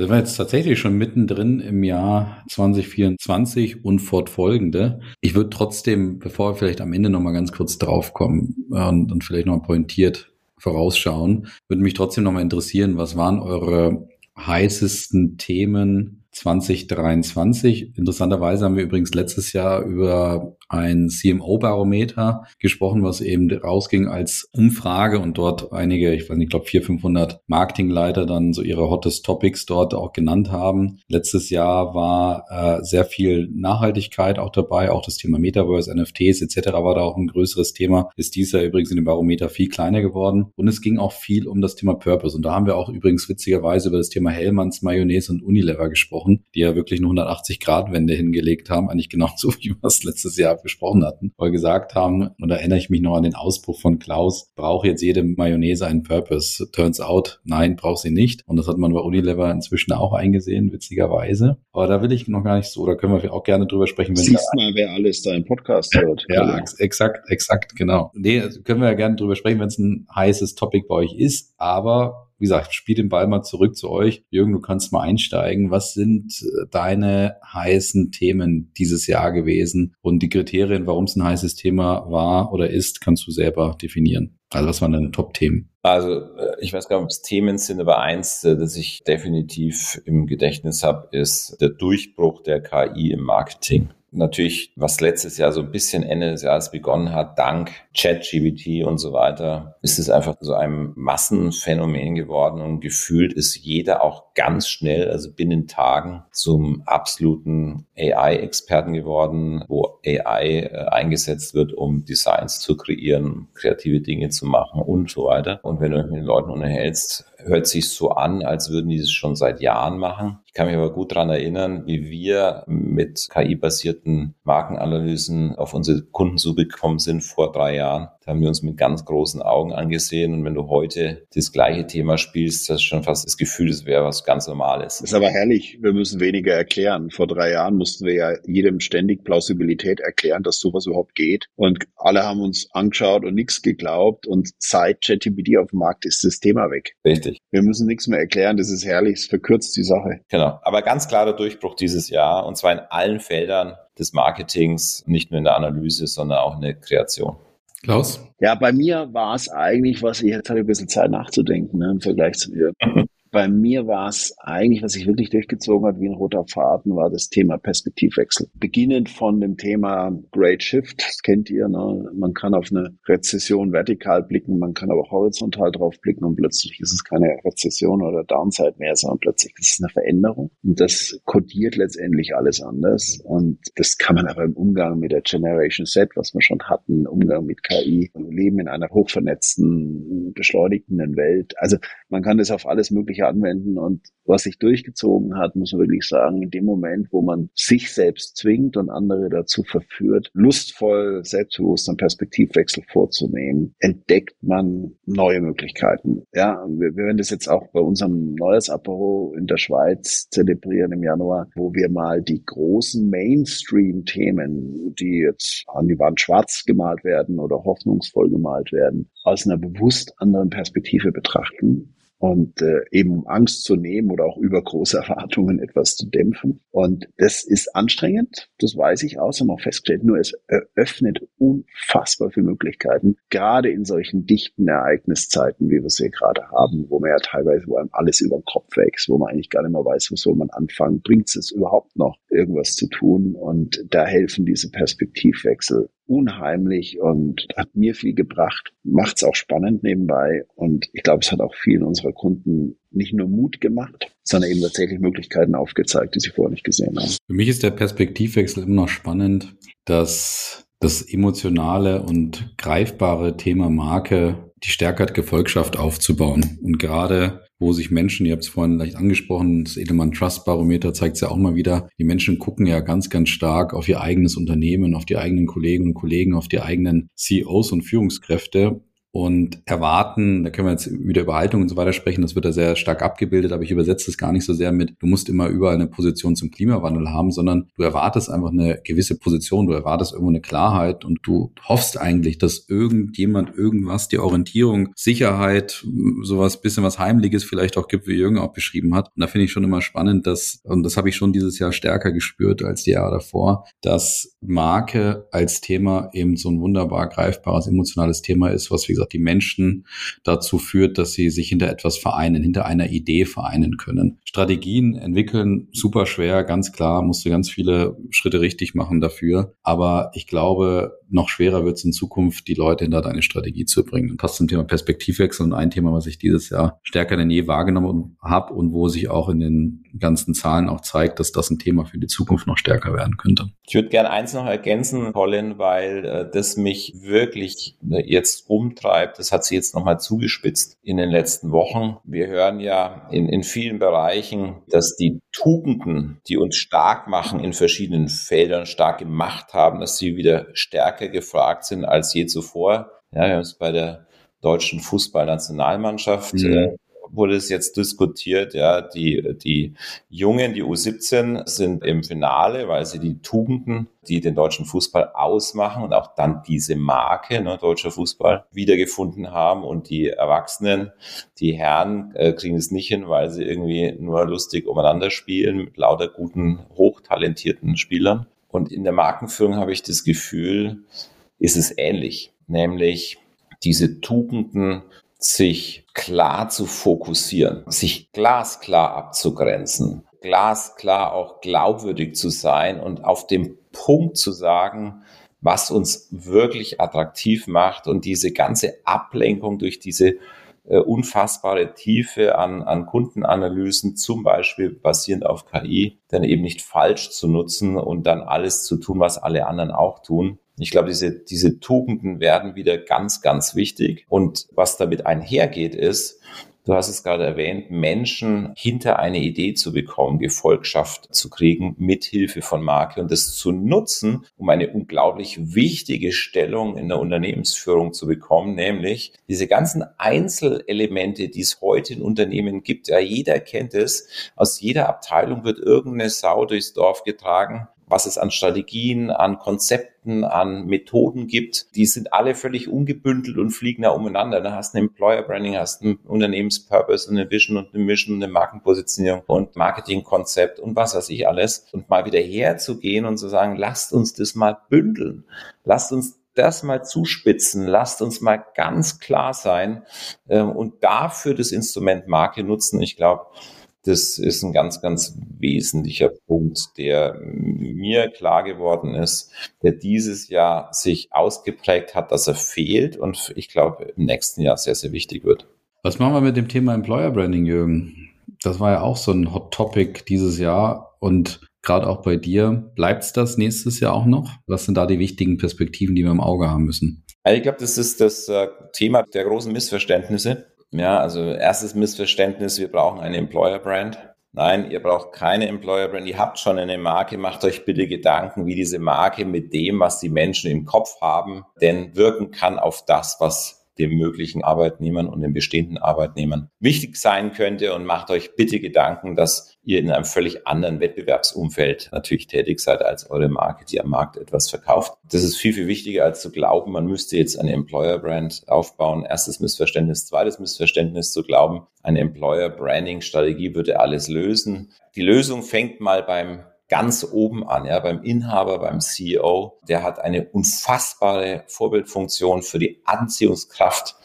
Wir sind jetzt tatsächlich schon mittendrin im Jahr 2024 und fortfolgende. Ich würde trotzdem, bevor wir vielleicht am Ende nochmal ganz kurz draufkommen äh, und, und vielleicht nochmal pointiert vorausschauen, würde mich trotzdem nochmal interessieren, was waren eure heißesten Themen 2023? Interessanterweise haben wir übrigens letztes Jahr über ein CMO-Barometer gesprochen, was eben rausging als Umfrage und dort einige, ich weiß nicht, ich glaube 400, 500 Marketingleiter dann so ihre hottest Topics dort auch genannt haben. Letztes Jahr war äh, sehr viel Nachhaltigkeit auch dabei, auch das Thema Metaverse, NFTs etc. war da auch ein größeres Thema. Ist dies Jahr übrigens in dem Barometer viel kleiner geworden und es ging auch viel um das Thema Purpose und da haben wir auch übrigens witzigerweise über das Thema Hellmanns Mayonnaise und Unilever gesprochen, die ja wirklich eine 180 Grad Wende hingelegt haben, eigentlich genau so (laughs) wie wir es letztes Jahr besprochen hatten, weil gesagt haben, und da erinnere ich mich noch an den Ausbruch von Klaus, braucht jetzt jede Mayonnaise einen Purpose? Turns out, nein, braucht sie nicht. Und das hat man bei Unilever inzwischen auch eingesehen, witzigerweise. Aber da will ich noch gar nicht so, da können wir auch gerne drüber sprechen. Wenn Siehst mal, wer alles da im Podcast hört. Ja, ex exakt, exakt, genau. Nee, also können wir ja gerne drüber sprechen, wenn es ein heißes Topic bei euch ist. Aber wie gesagt, spiel den Ball mal zurück zu euch. Jürgen, du kannst mal einsteigen. Was sind äh, deine heißen Themen dieses Jahr gewesen? Und die Kriterien, warum es ein heißes Thema war oder ist, kannst du selber definieren. Also was waren deine Top-Themen? Also äh, ich weiß gar nicht, ob es Themen sind, aber eins, äh, das ich definitiv im Gedächtnis habe, ist der Durchbruch der KI im Marketing natürlich, was letztes Jahr so ein bisschen Ende des Jahres begonnen hat, dank ChatGBT und so weiter, ist es einfach so ein Massenphänomen geworden und gefühlt ist jeder auch ganz schnell, also binnen Tagen, zum absoluten AI-Experten geworden, wo AI äh, eingesetzt wird, um Designs zu kreieren, kreative Dinge zu machen und so weiter. Und wenn du mit den Leuten unterhältst, hört sich so an, als würden die es schon seit Jahren machen. Ich kann mich aber gut daran erinnern, wie wir mit KI-basierten Markenanalysen auf unsere Kunden zugekommen sind vor drei Jahren. Da haben wir uns mit ganz großen Augen angesehen. Und wenn du heute das gleiche Thema spielst, hast du schon fast das Gefühl, es wäre was ganz Normales. Das ist aber herrlich. Wir müssen weniger erklären. Vor drei Jahren mussten wir ja jedem ständig Plausibilität erklären, dass sowas überhaupt geht. Und alle haben uns angeschaut und nichts geglaubt. Und seit ChatGPT auf dem Markt ist das Thema weg. Richtig. Wir müssen nichts mehr erklären. Das ist herrlich. Es verkürzt die Sache. Genau. Aber ganz klarer Durchbruch dieses Jahr. Und zwar in allen Feldern des Marketings, nicht nur in der Analyse, sondern auch in der Kreation. Klaus? Ja, bei mir war es eigentlich, was ich jetzt hatte ein bisschen Zeit nachzudenken ne, im Vergleich zu mir. (laughs) Bei mir war es eigentlich, was sich wirklich durchgezogen hat wie ein roter Faden, war das Thema Perspektivwechsel. Beginnend von dem Thema Great Shift, das kennt ihr, ne? man kann auf eine Rezession vertikal blicken, man kann aber horizontal drauf blicken und plötzlich ist es keine Rezession oder Downside mehr, sondern plötzlich ist es eine Veränderung. Und das kodiert letztendlich alles anders. Und das kann man aber im Umgang mit der Generation Z, was wir schon hatten, Umgang mit KI, leben in einer hochvernetzten, beschleunigten Welt. Also man kann das auf alles Mögliche Bereiche anwenden. Und was sich durchgezogen hat, muss man wirklich sagen, in dem Moment, wo man sich selbst zwingt und andere dazu verführt, lustvoll, selbstbewusst einen Perspektivwechsel vorzunehmen, entdeckt man neue Möglichkeiten. Ja, wir, wir werden das jetzt auch bei unserem neues Apero in der Schweiz zelebrieren im Januar, wo wir mal die großen Mainstream-Themen, die jetzt an die Wand schwarz gemalt werden oder hoffnungsvoll gemalt werden, aus einer bewusst anderen Perspektive betrachten und äh, eben um Angst zu nehmen oder auch übergroße (laughs) Erwartungen etwas zu dämpfen. Und das ist anstrengend, das weiß ich aus, haben auch festgestellt, nur es eröffnet unfassbar viele Möglichkeiten, gerade in solchen dichten Ereigniszeiten, wie wir sie gerade haben, wo man ja teilweise, wo einem alles über den Kopf wächst, wo man eigentlich gar nicht mehr weiß, wo soll man anfangen, bringt es überhaupt noch, irgendwas zu tun. Und da helfen diese Perspektivwechsel unheimlich und hat mir viel gebracht, macht es auch spannend nebenbei und ich glaube, es hat auch vielen unserer Kunden nicht nur Mut gemacht, sondern eben tatsächlich Möglichkeiten aufgezeigt, die sie vorher nicht gesehen haben. Für mich ist der Perspektivwechsel immer noch spannend, dass das emotionale und greifbare Thema Marke die Stärke hat, Gefolgschaft aufzubauen. Und gerade wo sich Menschen, ihr habt es vorhin leicht angesprochen, das Edelmann Trust Barometer zeigt es ja auch mal wieder, die Menschen gucken ja ganz, ganz stark auf ihr eigenes Unternehmen, auf die eigenen Kolleginnen und Kollegen, auf die eigenen CEOs und Führungskräfte und erwarten, da können wir jetzt wieder über Haltung und so weiter sprechen, das wird da sehr stark abgebildet, aber ich übersetze es gar nicht so sehr mit, du musst immer überall eine Position zum Klimawandel haben, sondern du erwartest einfach eine gewisse Position, du erwartest irgendwo eine Klarheit und du hoffst eigentlich, dass irgendjemand irgendwas, die Orientierung, Sicherheit, sowas, bisschen was Heimliches vielleicht auch gibt, wie Jürgen auch beschrieben hat. Und da finde ich schon immer spannend, dass, und das habe ich schon dieses Jahr stärker gespürt als die Jahre davor, dass Marke als Thema eben so ein wunderbar greifbares, emotionales Thema ist, was wie gesagt, die Menschen dazu führt, dass sie sich hinter etwas vereinen, hinter einer Idee vereinen können. Strategien entwickeln super schwer, ganz klar, musst du ganz viele Schritte richtig machen dafür. Aber ich glaube, noch schwerer wird es in Zukunft, die Leute hinter deine Strategie zu bringen. Passt zum Thema Perspektivwechsel und ein Thema, was ich dieses Jahr stärker denn je wahrgenommen habe und wo sich auch in den ganzen Zahlen auch zeigt, dass das ein Thema für die Zukunft noch stärker werden könnte. Ich würde gerne eins noch ergänzen, Colin, weil äh, das mich wirklich äh, jetzt umtreibt. Das hat sich jetzt nochmal zugespitzt in den letzten Wochen. Wir hören ja in, in vielen Bereichen, dass die Tugenden, die uns stark machen in verschiedenen Feldern, stark gemacht haben, dass sie wieder stärker gefragt sind als je zuvor. Ja, wir haben es bei der deutschen Fußballnationalmannschaft mhm. äh, wurde es jetzt diskutiert, ja, die, die Jungen, die U17 sind im Finale, weil sie die Tugenden, die den deutschen Fußball ausmachen und auch dann diese Marke, ne, deutscher Fußball, wiedergefunden haben und die Erwachsenen, die Herren, äh, kriegen es nicht hin, weil sie irgendwie nur lustig umeinander spielen mit lauter guten, hochtalentierten Spielern. Und in der Markenführung habe ich das Gefühl, ist es ähnlich, nämlich diese Tugenden sich klar zu fokussieren, sich glasklar abzugrenzen, glasklar auch glaubwürdig zu sein und auf dem Punkt zu sagen, was uns wirklich attraktiv macht und diese ganze Ablenkung durch diese äh, unfassbare Tiefe an, an Kundenanalysen, zum Beispiel basierend auf KI, dann eben nicht falsch zu nutzen und dann alles zu tun, was alle anderen auch tun, ich glaube, diese, diese Tugenden werden wieder ganz, ganz wichtig. Und was damit einhergeht, ist, Du hast es gerade erwähnt, Menschen hinter eine Idee zu bekommen, Gefolgschaft zu kriegen, mithilfe von Marke und das zu nutzen, um eine unglaublich wichtige Stellung in der Unternehmensführung zu bekommen, nämlich diese ganzen Einzelelemente, die es heute in Unternehmen gibt. Ja, jeder kennt es. Aus jeder Abteilung wird irgendeine Sau durchs Dorf getragen was es an Strategien, an Konzepten, an Methoden gibt, die sind alle völlig ungebündelt und fliegen da umeinander. Da hast du ein Employer Branding, hast ein Unternehmenspurpose, eine Vision und eine Mission, eine Markenpositionierung und Marketingkonzept und was weiß ich alles. Und mal wieder herzugehen und zu sagen, lasst uns das mal bündeln. Lasst uns das mal zuspitzen, lasst uns mal ganz klar sein äh, und dafür das Instrument Marke nutzen. Ich glaube, das ist ein ganz, ganz wesentlicher Punkt, der mir klar geworden ist, der dieses Jahr sich ausgeprägt hat, dass er fehlt und ich glaube im nächsten Jahr sehr, sehr wichtig wird. Was machen wir mit dem Thema Employer Branding, Jürgen? Das war ja auch so ein Hot Topic dieses Jahr und gerade auch bei dir. Bleibt es das nächstes Jahr auch noch? Was sind da die wichtigen Perspektiven, die wir im Auge haben müssen? Ich glaube, das ist das äh, Thema der großen Missverständnisse. Ja, also erstes Missverständnis, wir brauchen eine Employer Brand. Nein, ihr braucht keine Employer Brand. Ihr habt schon eine Marke. Macht euch bitte Gedanken, wie diese Marke mit dem, was die Menschen im Kopf haben, denn wirken kann auf das, was den möglichen Arbeitnehmern und den bestehenden Arbeitnehmern wichtig sein könnte und macht euch bitte Gedanken, dass ihr in einem völlig anderen Wettbewerbsumfeld natürlich tätig seid als eure Marke, die am Markt etwas verkauft. Das ist viel, viel wichtiger als zu glauben, man müsste jetzt eine Employer Brand aufbauen. Erstes Missverständnis. Zweites Missverständnis zu glauben, eine Employer Branding Strategie würde alles lösen. Die Lösung fängt mal beim ganz oben an, ja, beim Inhaber, beim CEO. Der hat eine unfassbare Vorbildfunktion für die Anziehungskraft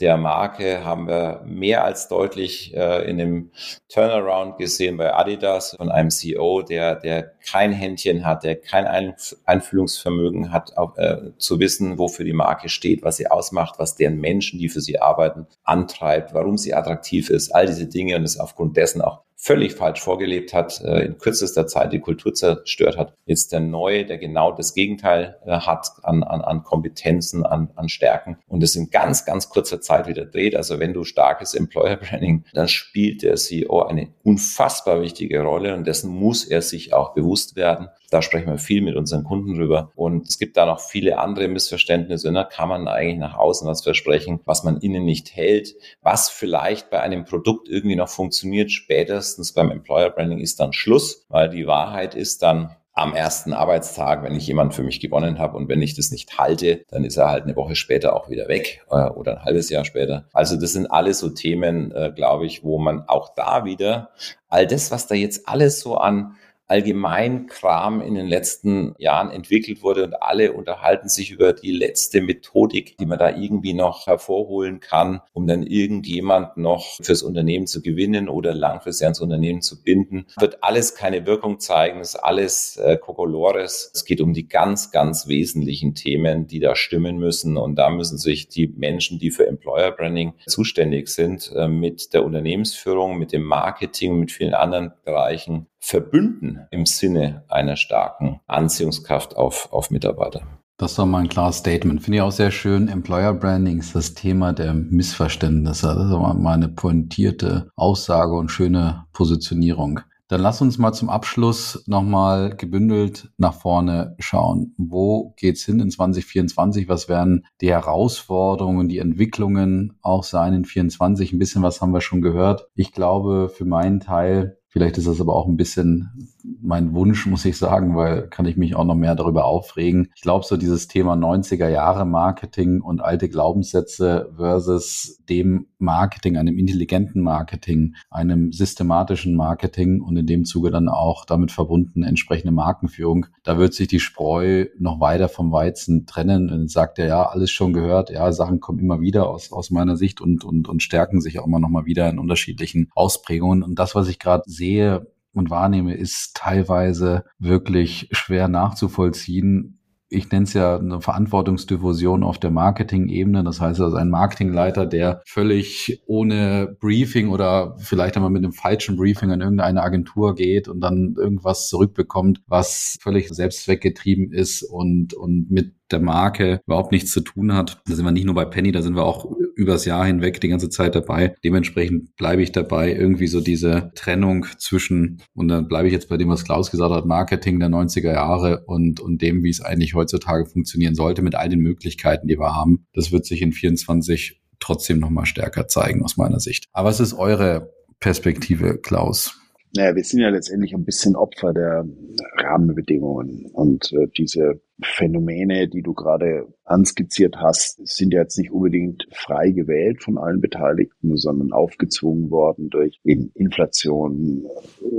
der Marke haben wir mehr als deutlich äh, in dem Turnaround gesehen bei Adidas von einem CEO, der, der kein Händchen hat, der kein Einfühlungsvermögen hat, auch, äh, zu wissen, wofür die Marke steht, was sie ausmacht, was deren Menschen, die für sie arbeiten, antreibt, warum sie attraktiv ist, all diese Dinge und es aufgrund dessen auch völlig falsch vorgelebt hat, äh, in kürzester Zeit die Kultur zerstört hat. Jetzt der Neue, der genau das Gegenteil äh, hat an, an, an Kompetenzen, an, an Stärken und es in ganz, ganz kurzer Zeit wieder dreht. Also wenn du starkes Employer Branding, dann spielt der CEO eine unfassbar wichtige Rolle und dessen muss er sich auch bewusst werden. Da sprechen wir viel mit unseren Kunden drüber. Und es gibt da noch viele andere Missverständnisse. Ne? Kann man eigentlich nach außen was versprechen, was man innen nicht hält, was vielleicht bei einem Produkt irgendwie noch funktioniert. Spätestens beim Employer Branding ist dann Schluss, weil die Wahrheit ist dann, am ersten Arbeitstag, wenn ich jemanden für mich gewonnen habe und wenn ich das nicht halte, dann ist er halt eine Woche später auch wieder weg äh, oder ein halbes Jahr später. Also das sind alles so Themen, äh, glaube ich, wo man auch da wieder all das, was da jetzt alles so an allgemein Kram in den letzten Jahren entwickelt wurde und alle unterhalten sich über die letzte Methodik, die man da irgendwie noch hervorholen kann, um dann irgendjemand noch fürs Unternehmen zu gewinnen oder langfristig ans Unternehmen zu binden, wird alles keine Wirkung zeigen, ist alles äh, Kokolores. Es geht um die ganz, ganz wesentlichen Themen, die da stimmen müssen und da müssen sich die Menschen, die für Employer Branding zuständig sind, äh, mit der Unternehmensführung, mit dem Marketing, mit vielen anderen Bereichen verbünden im Sinne einer starken Anziehungskraft auf, auf Mitarbeiter. Das ist doch mal ein klares Statement. Finde ich auch sehr schön. Employer Branding ist das Thema der Missverständnisse. Das ist mal eine pointierte Aussage und schöne Positionierung. Dann lass uns mal zum Abschluss nochmal gebündelt nach vorne schauen. Wo geht's hin in 2024? Was werden die Herausforderungen, die Entwicklungen auch sein in 2024? Ein bisschen was haben wir schon gehört. Ich glaube, für meinen Teil Vielleicht ist das aber auch ein bisschen mein Wunsch, muss ich sagen, weil kann ich mich auch noch mehr darüber aufregen. Ich glaube, so dieses Thema 90er Jahre Marketing und alte Glaubenssätze versus dem Marketing, einem intelligenten Marketing, einem systematischen Marketing und in dem Zuge dann auch damit verbunden entsprechende Markenführung. Da wird sich die Spreu noch weiter vom Weizen trennen. Und sagt er, ja, alles schon gehört. Ja, Sachen kommen immer wieder aus, aus meiner Sicht und, und, und stärken sich auch immer noch mal wieder in unterschiedlichen Ausprägungen. Und das, was ich gerade sehe, sehe und wahrnehme, ist teilweise wirklich schwer nachzuvollziehen. Ich nenne es ja eine Verantwortungsdiffusion auf der Marketing-Ebene. Das heißt also ein Marketingleiter, der völlig ohne Briefing oder vielleicht einmal mit einem falschen Briefing an irgendeine Agentur geht und dann irgendwas zurückbekommt, was völlig selbstzweckgetrieben ist und, und mit der Marke überhaupt nichts zu tun hat. Da sind wir nicht nur bei Penny, da sind wir auch übers Jahr hinweg die ganze Zeit dabei. Dementsprechend bleibe ich dabei, irgendwie so diese Trennung zwischen, und dann bleibe ich jetzt bei dem, was Klaus gesagt hat, Marketing der 90er Jahre und, und dem, wie es eigentlich heutzutage funktionieren sollte, mit all den Möglichkeiten, die wir haben. Das wird sich in 24 trotzdem nochmal stärker zeigen, aus meiner Sicht. Aber was ist eure Perspektive, Klaus? Naja, wir sind ja letztendlich ein bisschen Opfer der Rahmenbedingungen und äh, diese Phänomene, die du gerade anskizziert hast, sind ja jetzt nicht unbedingt frei gewählt von allen Beteiligten, sondern aufgezwungen worden durch Inflation,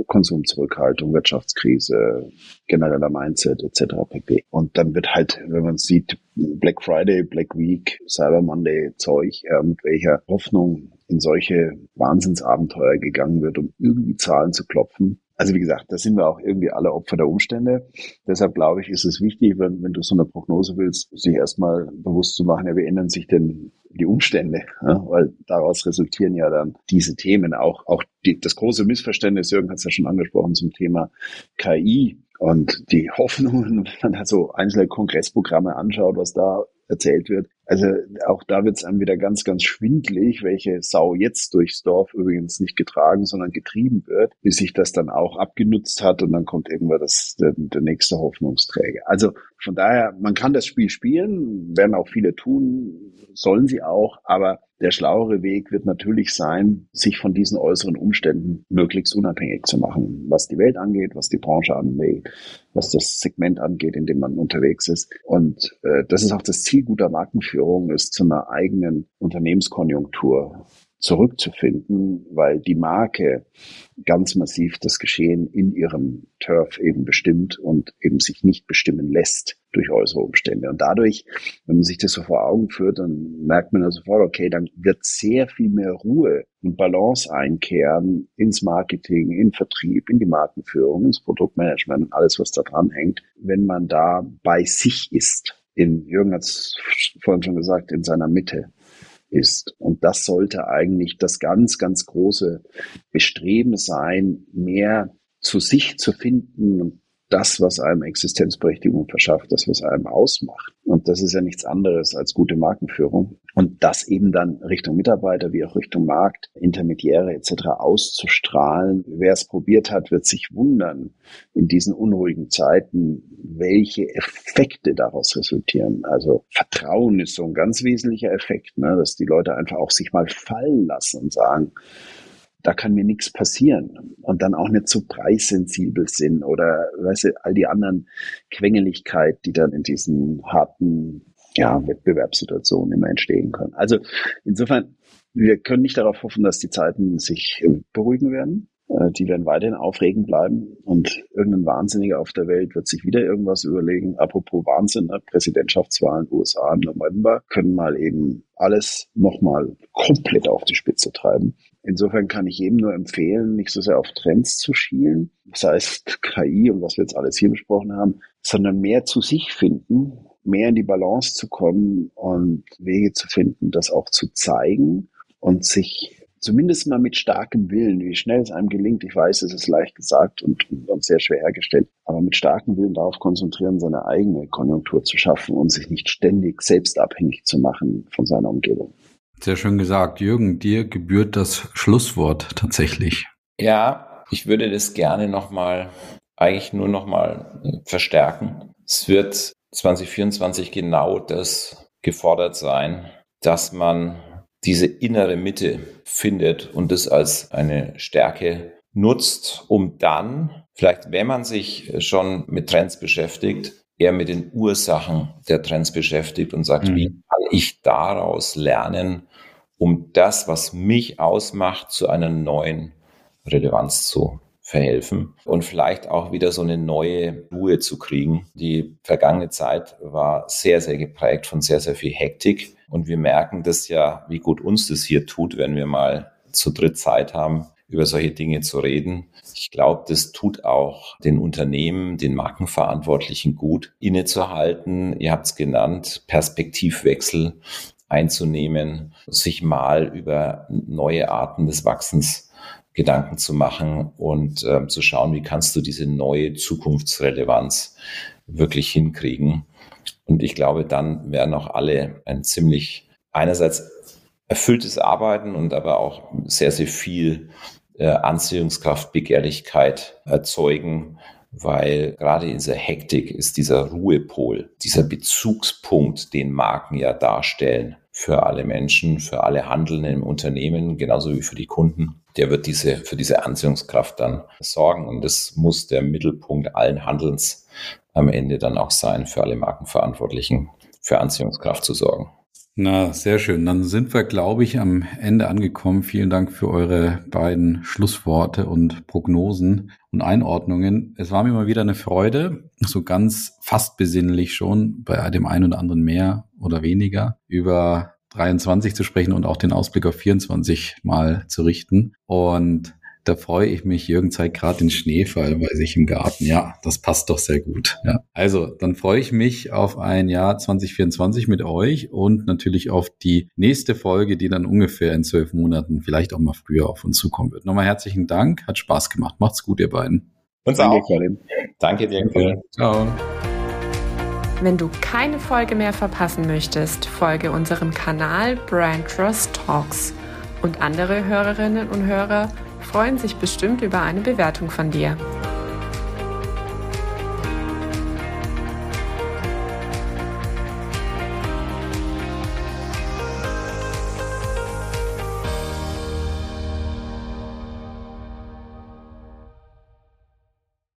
Konsumzurückhaltung, Wirtschaftskrise, genereller Mindset etc. pp. Und dann wird halt, wenn man sieht, Black Friday, Black Week, Cyber Monday Zeug, äh, mit welcher Hoffnung in solche Wahnsinnsabenteuer gegangen wird, um irgendwie Zahlen zu klopfen. Also wie gesagt, da sind wir auch irgendwie alle Opfer der Umstände. Deshalb glaube ich, ist es wichtig, wenn, wenn du so eine Prognose willst, sich erstmal bewusst zu machen, ja, wie ändern sich denn die Umstände? Ja? Weil daraus resultieren ja dann diese Themen auch, auch die, das große Missverständnis, Jürgen hat es ja schon angesprochen zum Thema KI. Und die Hoffnungen, wenn man da so einzelne Kongressprogramme anschaut, was da erzählt wird. Also auch da wird es einem wieder ganz, ganz schwindlig, welche Sau jetzt durchs Dorf übrigens nicht getragen, sondern getrieben wird, bis sich das dann auch abgenutzt hat und dann kommt irgendwann das, der, der nächste Hoffnungsträger. Also von daher, man kann das Spiel spielen, werden auch viele tun, sollen sie auch, aber der schlauere Weg wird natürlich sein, sich von diesen äußeren Umständen möglichst unabhängig zu machen, was die Welt angeht, was die Branche angeht, was das Segment angeht, in dem man unterwegs ist. Und äh, das ist auch das Ziel guter Markenführung, ist zu einer eigenen Unternehmenskonjunktur zurückzufinden, weil die Marke ganz massiv das Geschehen in ihrem Turf eben bestimmt und eben sich nicht bestimmen lässt durch äußere Umstände. Und dadurch, wenn man sich das so vor Augen führt, dann merkt man ja sofort, okay, dann wird sehr viel mehr Ruhe und Balance einkehren ins Marketing, in Vertrieb, in die Markenführung, ins Produktmanagement und alles, was da dran hängt, wenn man da bei sich ist. In, Jürgen hat es vorhin schon gesagt, in seiner Mitte ist. Und das sollte eigentlich das ganz, ganz große Bestreben sein, mehr zu sich zu finden und das, was einem Existenzberechtigung verschafft, das, was einem ausmacht. Und das ist ja nichts anderes als gute Markenführung. Und das eben dann Richtung Mitarbeiter wie auch Richtung Markt, Intermediäre etc. auszustrahlen. Wer es probiert hat, wird sich wundern in diesen unruhigen Zeiten, welche Effekte daraus resultieren. Also Vertrauen ist so ein ganz wesentlicher Effekt, ne? dass die Leute einfach auch sich mal fallen lassen und sagen, da kann mir nichts passieren und dann auch nicht so preissensibel sind oder weißt du, all die anderen Quengeligkeit, die dann in diesen harten ja, Wettbewerbssituationen immer entstehen können. Also insofern, wir können nicht darauf hoffen, dass die Zeiten sich beruhigen werden. Äh, die werden weiterhin aufregend bleiben und irgendein Wahnsinniger auf der Welt wird sich wieder irgendwas überlegen. Apropos Wahnsinn, ne? Präsidentschaftswahlen USA im November können mal eben alles nochmal komplett auf die Spitze treiben. Insofern kann ich jedem nur empfehlen, nicht so sehr auf Trends zu schielen, das heißt KI und was wir jetzt alles hier besprochen haben, sondern mehr zu sich finden, mehr in die Balance zu kommen und Wege zu finden, das auch zu zeigen und sich zumindest mal mit starkem Willen, wie schnell es einem gelingt, ich weiß, es ist leicht gesagt und, und sehr schwer hergestellt, aber mit starkem Willen darauf konzentrieren, seine eigene Konjunktur zu schaffen und sich nicht ständig selbst abhängig zu machen von seiner Umgebung. Sehr schön gesagt. Jürgen, dir gebührt das Schlusswort tatsächlich. Ja, ich würde das gerne nochmal, eigentlich nur nochmal verstärken. Es wird 2024 genau das gefordert sein, dass man diese innere Mitte findet und das als eine Stärke nutzt, um dann, vielleicht wenn man sich schon mit Trends beschäftigt, eher mit den Ursachen der Trends beschäftigt und sagt, mhm. wie kann ich daraus lernen, um das, was mich ausmacht, zu einer neuen Relevanz zu verhelfen und vielleicht auch wieder so eine neue Ruhe zu kriegen. Die vergangene Zeit war sehr, sehr geprägt von sehr, sehr viel Hektik. Und wir merken das ja, wie gut uns das hier tut, wenn wir mal zu dritt Zeit haben, über solche Dinge zu reden. Ich glaube, das tut auch den Unternehmen, den Markenverantwortlichen gut, innezuhalten. Ihr habt es genannt, Perspektivwechsel einzunehmen, sich mal über neue Arten des Wachsens Gedanken zu machen und äh, zu schauen, wie kannst du diese neue Zukunftsrelevanz wirklich hinkriegen. Und ich glaube, dann werden auch alle ein ziemlich einerseits erfülltes Arbeiten und aber auch sehr, sehr viel äh, Anziehungskraft, Begehrlichkeit erzeugen, weil gerade in dieser Hektik ist dieser Ruhepol, dieser Bezugspunkt, den Marken ja darstellen, für alle Menschen, für alle Handelnden im Unternehmen, genauso wie für die Kunden. Der wird diese, für diese Anziehungskraft dann sorgen. Und das muss der Mittelpunkt allen Handelns am Ende dann auch sein, für alle Markenverantwortlichen für Anziehungskraft zu sorgen. Na, sehr schön. Dann sind wir, glaube ich, am Ende angekommen. Vielen Dank für eure beiden Schlussworte und Prognosen und Einordnungen. Es war mir mal wieder eine Freude, so ganz fast besinnlich schon, bei dem einen oder anderen mehr oder weniger, über 23 zu sprechen und auch den Ausblick auf 24 mal zu richten. Und da freue ich mich. Jürgen zeigt gerade den Schneefall bei sich im Garten. Ja, das passt doch sehr gut. Ja. Also, dann freue ich mich auf ein Jahr 2024 mit euch und natürlich auf die nächste Folge, die dann ungefähr in zwölf Monaten, vielleicht auch mal früher auf uns zukommen wird. Nochmal herzlichen Dank. Hat Spaß gemacht. Macht's gut, ihr beiden. Uns Danke, auch. Karin. Danke dir. Danke. Ciao. Wenn du keine Folge mehr verpassen möchtest, folge unserem Kanal Brand Trust Talks. Und andere Hörerinnen und Hörer freuen sich bestimmt über eine Bewertung von dir.